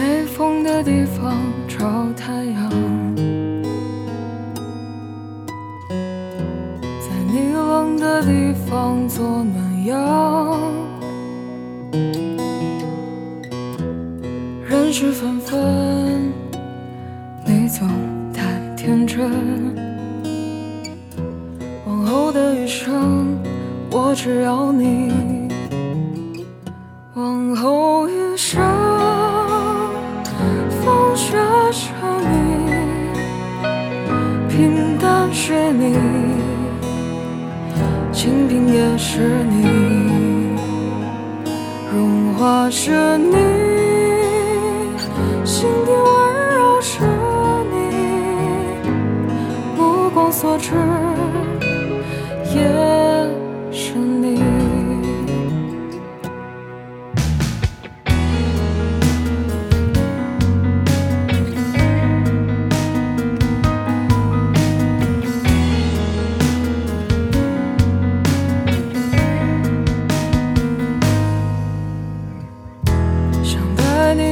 没风的地方找太阳，在你冷的地方做暖阳。人事纷纷，你总太天真。往后的余生，我只要你。往后余生，平淡是你，清贫也是你，融化是你，心底温柔是你，目光所至也